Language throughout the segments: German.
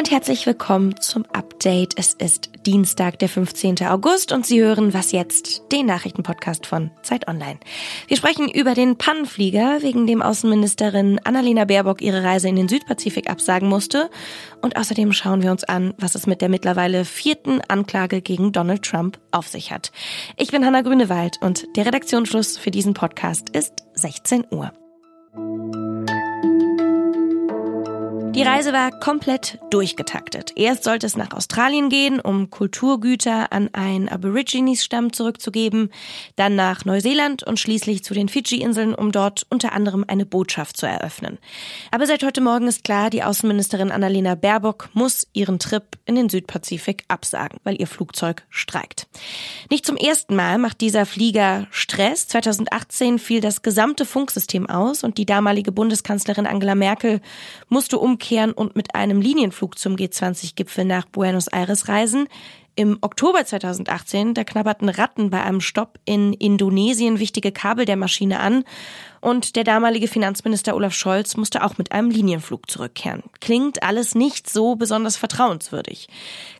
und herzlich willkommen zum Update. Es ist Dienstag, der 15. August und Sie hören Was jetzt, den Nachrichtenpodcast von Zeit Online. Wir sprechen über den Pannenflieger, wegen dem Außenministerin Annalena Baerbock ihre Reise in den Südpazifik absagen musste. Und außerdem schauen wir uns an, was es mit der mittlerweile vierten Anklage gegen Donald Trump auf sich hat. Ich bin Hanna Grünewald und der Redaktionsschluss für diesen Podcast ist 16 Uhr. Die Reise war komplett durchgetaktet. Erst sollte es nach Australien gehen, um Kulturgüter an einen Aborigines-Stamm zurückzugeben, dann nach Neuseeland und schließlich zu den Fidschi-Inseln, um dort unter anderem eine Botschaft zu eröffnen. Aber seit heute Morgen ist klar, die Außenministerin Annalena Baerbock muss ihren Trip in den Südpazifik absagen, weil ihr Flugzeug streikt. Nicht zum ersten Mal macht dieser Flieger Stress. 2018 fiel das gesamte Funksystem aus und die damalige Bundeskanzlerin Angela Merkel musste um umkehren und mit einem Linienflug zum G20-Gipfel nach Buenos Aires reisen. Im Oktober 2018, da knabberten Ratten bei einem Stopp in Indonesien wichtige Kabel der Maschine an und der damalige Finanzminister Olaf Scholz musste auch mit einem Linienflug zurückkehren. Klingt alles nicht so besonders vertrauenswürdig.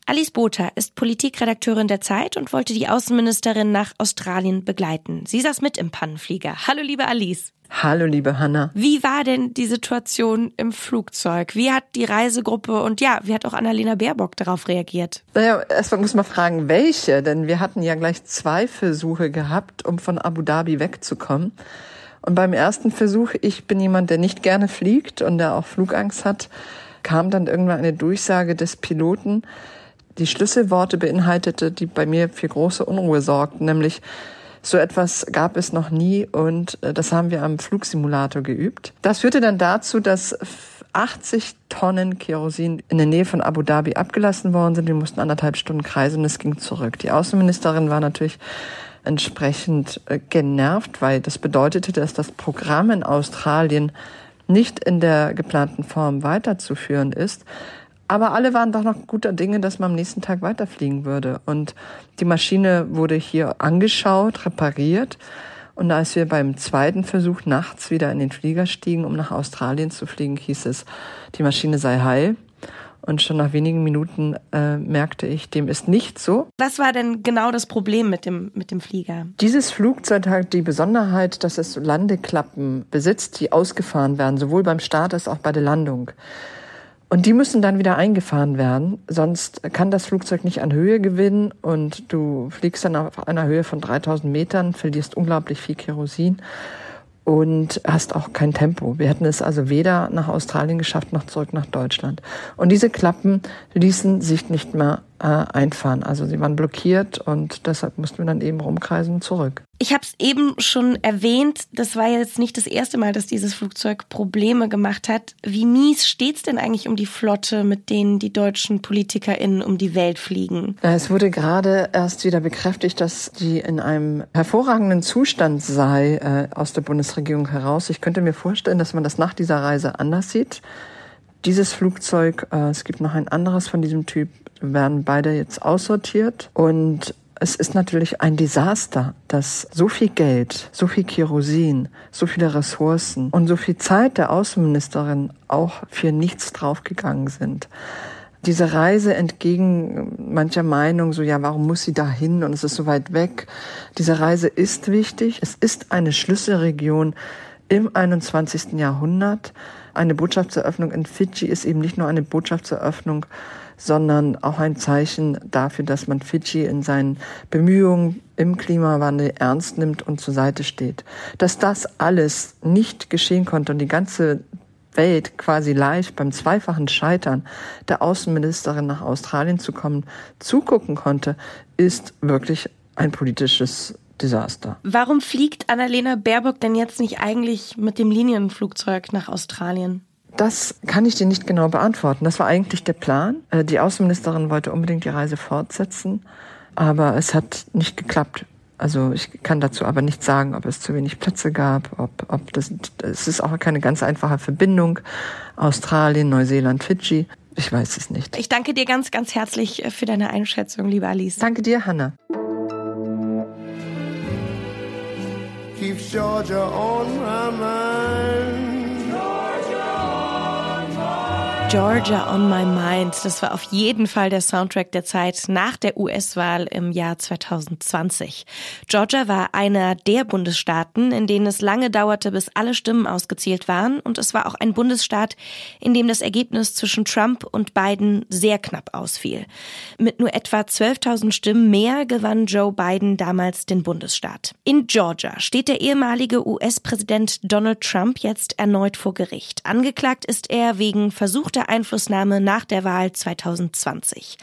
Alice Botha ist Politikredakteurin der Zeit und wollte die Außenministerin nach Australien begleiten. Sie saß mit im Pannenflieger. Hallo, liebe Alice. Hallo, liebe Hanna. Wie war denn die Situation im Flugzeug? Wie hat die Reisegruppe und ja, wie hat auch Annalena Baerbock darauf reagiert? Naja, erstmal muss man fragen, welche, denn wir hatten ja gleich zwei Versuche gehabt, um von Abu Dhabi wegzukommen. Und beim ersten Versuch, ich bin jemand, der nicht gerne fliegt und der auch Flugangst hat, kam dann irgendwann eine Durchsage des Piloten, die Schlüsselworte beinhaltete, die bei mir für große Unruhe sorgten, nämlich so etwas gab es noch nie und äh, das haben wir am Flugsimulator geübt. Das führte dann dazu, dass 80 Tonnen Kerosin in der Nähe von Abu Dhabi abgelassen worden sind. Wir mussten anderthalb Stunden kreisen und es ging zurück. Die Außenministerin war natürlich entsprechend äh, genervt, weil das bedeutete, dass das Programm in Australien nicht in der geplanten Form weiterzuführen ist. Aber alle waren doch noch guter Dinge, dass man am nächsten Tag weiterfliegen würde. Und die Maschine wurde hier angeschaut, repariert. Und als wir beim zweiten Versuch nachts wieder in den Flieger stiegen, um nach Australien zu fliegen, hieß es, die Maschine sei heil. Und schon nach wenigen Minuten äh, merkte ich, dem ist nicht so. Was war denn genau das Problem mit dem, mit dem Flieger? Dieses Flugzeug hat die Besonderheit, dass es Landeklappen besitzt, die ausgefahren werden, sowohl beim Start als auch bei der Landung. Und die müssen dann wieder eingefahren werden, sonst kann das Flugzeug nicht an Höhe gewinnen und du fliegst dann auf einer Höhe von 3000 Metern, verlierst unglaublich viel Kerosin und hast auch kein Tempo. Wir hätten es also weder nach Australien geschafft noch zurück nach Deutschland. Und diese Klappen ließen sich nicht mehr äh, einfahren. Also sie waren blockiert und deshalb mussten wir dann eben rumkreisen zurück. Ich habe es eben schon erwähnt, das war jetzt nicht das erste Mal, dass dieses Flugzeug Probleme gemacht hat. Wie mies steht's denn eigentlich um die Flotte, mit denen die deutschen PolitikerInnen um die Welt fliegen? Es wurde gerade erst wieder bekräftigt, dass die in einem hervorragenden Zustand sei äh, aus der Bundesregierung heraus. Ich könnte mir vorstellen, dass man das nach dieser Reise anders sieht. Dieses Flugzeug, äh, es gibt noch ein anderes von diesem Typ, werden beide jetzt aussortiert und es ist natürlich ein Desaster, dass so viel Geld, so viel Kerosin, so viele Ressourcen und so viel Zeit der Außenministerin auch für nichts draufgegangen sind. Diese Reise entgegen mancher Meinung, so ja, warum muss sie da hin und es ist so weit weg. Diese Reise ist wichtig. Es ist eine Schlüsselregion im 21. Jahrhundert. Eine Botschaftseröffnung in Fidschi ist eben nicht nur eine Botschaftseröffnung sondern auch ein Zeichen dafür, dass man Fidschi in seinen Bemühungen im Klimawandel ernst nimmt und zur Seite steht. Dass das alles nicht geschehen konnte und die ganze Welt quasi live beim zweifachen Scheitern der Außenministerin nach Australien zu kommen, zugucken konnte, ist wirklich ein politisches Desaster. Warum fliegt Annalena Baerbock denn jetzt nicht eigentlich mit dem Linienflugzeug nach Australien? Das kann ich dir nicht genau beantworten. Das war eigentlich der Plan. Äh, die Außenministerin wollte unbedingt die Reise fortsetzen, aber es hat nicht geklappt. Also ich kann dazu aber nicht sagen, ob es zu wenig Plätze gab, ob, ob das, es ist auch keine ganz einfache Verbindung. Australien, Neuseeland, Fidschi. Ich weiß es nicht. Ich danke dir ganz, ganz herzlich für deine Einschätzung, liebe Alice. Danke dir, Hannah. Keeps Georgia on my mind. Georgia on My Mind. Das war auf jeden Fall der Soundtrack der Zeit nach der US-Wahl im Jahr 2020. Georgia war einer der Bundesstaaten, in denen es lange dauerte, bis alle Stimmen ausgezählt waren. Und es war auch ein Bundesstaat, in dem das Ergebnis zwischen Trump und Biden sehr knapp ausfiel. Mit nur etwa 12.000 Stimmen mehr gewann Joe Biden damals den Bundesstaat. In Georgia steht der ehemalige US-Präsident Donald Trump jetzt erneut vor Gericht. Angeklagt ist er wegen versuchter politische Einflussnahme nach der Wahl 2020.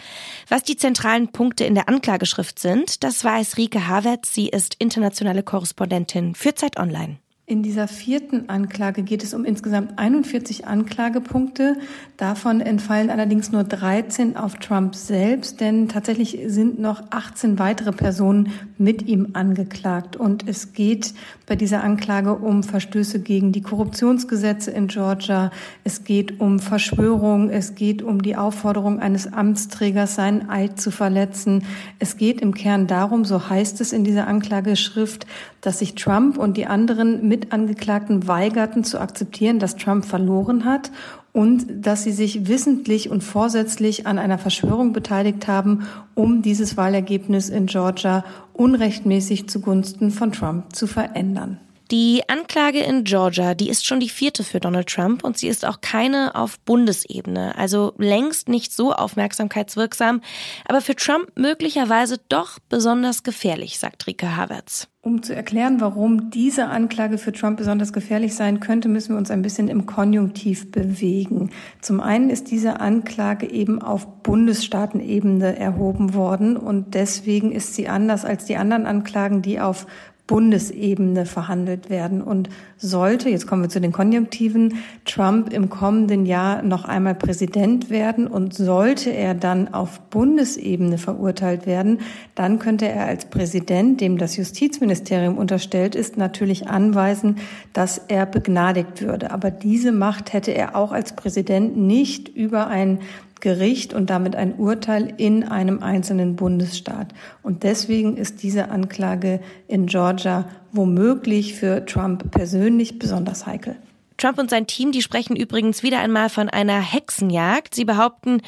Was die zentralen Punkte in der Anklageschrift sind, das weiß Rike Havertz. Sie ist internationale Korrespondentin für Zeit Online. In dieser vierten Anklage geht es um insgesamt 41 Anklagepunkte. Davon entfallen allerdings nur 13 auf Trump selbst, denn tatsächlich sind noch 18 weitere Personen mit ihm angeklagt. Und es geht bei dieser Anklage um Verstöße gegen die Korruptionsgesetze in Georgia. Es geht um Verschwörung. Es geht um die Aufforderung eines Amtsträgers, seinen Eid zu verletzen. Es geht im Kern darum, so heißt es in dieser Anklageschrift, dass sich Trump und die anderen Mitangeklagten weigerten zu akzeptieren, dass Trump verloren hat und dass sie sich wissentlich und vorsätzlich an einer Verschwörung beteiligt haben, um dieses Wahlergebnis in Georgia unrechtmäßig zugunsten von Trump zu verändern. Die Anklage in Georgia, die ist schon die vierte für Donald Trump und sie ist auch keine auf Bundesebene, also längst nicht so aufmerksamkeitswirksam, aber für Trump möglicherweise doch besonders gefährlich, sagt Rike Havertz. Um zu erklären, warum diese Anklage für Trump besonders gefährlich sein könnte, müssen wir uns ein bisschen im Konjunktiv bewegen. Zum einen ist diese Anklage eben auf Bundesstaatenebene erhoben worden und deswegen ist sie anders als die anderen Anklagen, die auf Bundesebene verhandelt werden. Und sollte, jetzt kommen wir zu den Konjunktiven, Trump im kommenden Jahr noch einmal Präsident werden und sollte er dann auf Bundesebene verurteilt werden, dann könnte er als Präsident, dem das Justizministerium unterstellt ist, natürlich anweisen, dass er begnadigt würde. Aber diese Macht hätte er auch als Präsident nicht über ein Gericht und damit ein Urteil in einem einzelnen Bundesstaat. Und deswegen ist diese Anklage in Georgia womöglich für Trump persönlich besonders heikel. Trump und sein Team, die sprechen übrigens wieder einmal von einer Hexenjagd. Sie behaupten,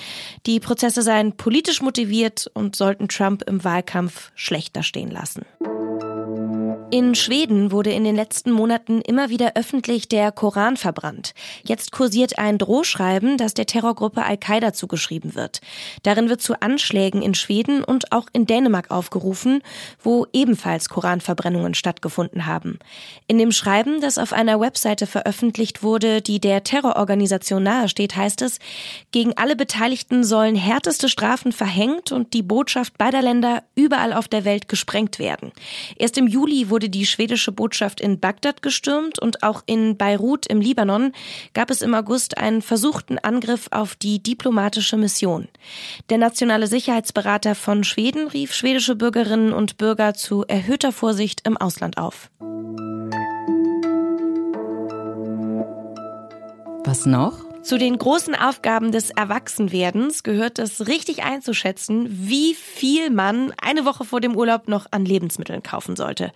die Prozesse seien politisch motiviert und sollten Trump im Wahlkampf schlechter stehen lassen. In Schweden wurde in den letzten Monaten immer wieder öffentlich der Koran verbrannt. Jetzt kursiert ein Drohschreiben, das der Terrorgruppe Al-Qaida zugeschrieben wird. Darin wird zu Anschlägen in Schweden und auch in Dänemark aufgerufen, wo ebenfalls Koranverbrennungen stattgefunden haben. In dem Schreiben, das auf einer Webseite veröffentlicht wurde, die der Terrororganisation nahesteht, heißt es, gegen alle Beteiligten sollen härteste Strafen verhängt und die Botschaft beider Länder überall auf der Welt gesprengt werden. Erst im Juli wurde wurde die schwedische Botschaft in Bagdad gestürmt und auch in Beirut im Libanon gab es im August einen versuchten Angriff auf die diplomatische Mission. Der nationale Sicherheitsberater von Schweden rief schwedische Bürgerinnen und Bürger zu erhöhter Vorsicht im Ausland auf. Was noch? Zu den großen Aufgaben des Erwachsenwerdens gehört es richtig einzuschätzen, wie viel man eine Woche vor dem Urlaub noch an Lebensmitteln kaufen sollte.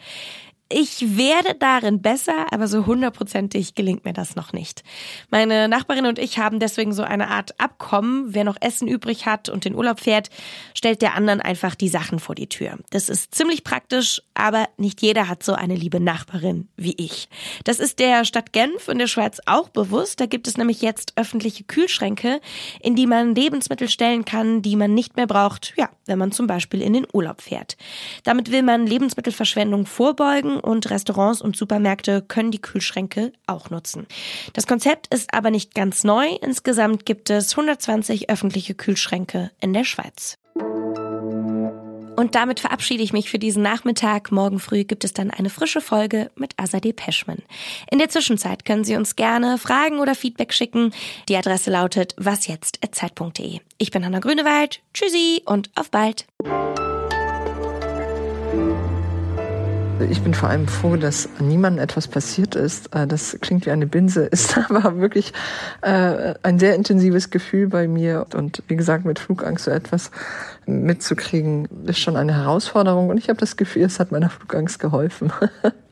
Ich werde darin besser, aber so hundertprozentig gelingt mir das noch nicht. Meine Nachbarin und ich haben deswegen so eine Art Abkommen. Wer noch Essen übrig hat und den Urlaub fährt, stellt der anderen einfach die Sachen vor die Tür. Das ist ziemlich praktisch, aber nicht jeder hat so eine liebe Nachbarin wie ich. Das ist der Stadt Genf in der Schweiz auch bewusst. Da gibt es nämlich jetzt öffentliche Kühlschränke, in die man Lebensmittel stellen kann, die man nicht mehr braucht, ja, wenn man zum Beispiel in den Urlaub fährt. Damit will man Lebensmittelverschwendung vorbeugen und Restaurants und Supermärkte können die Kühlschränke auch nutzen. Das Konzept ist aber nicht ganz neu. Insgesamt gibt es 120 öffentliche Kühlschränke in der Schweiz. Und damit verabschiede ich mich für diesen Nachmittag. Morgen früh gibt es dann eine frische Folge mit Azadeh Peschman. In der Zwischenzeit können Sie uns gerne Fragen oder Feedback schicken. Die Adresse lautet wasjetzt.zeit.de. Ich bin Hanna Grünewald. Tschüssi und auf bald. Ich bin vor allem froh, dass niemandem etwas passiert ist. Äh, das klingt wie eine Binse, ist aber wirklich äh, ein sehr intensives Gefühl bei mir. Und wie gesagt, mit Flugangst so etwas mitzukriegen, ist schon eine Herausforderung. Und ich habe das Gefühl, es hat meiner Flugangst geholfen.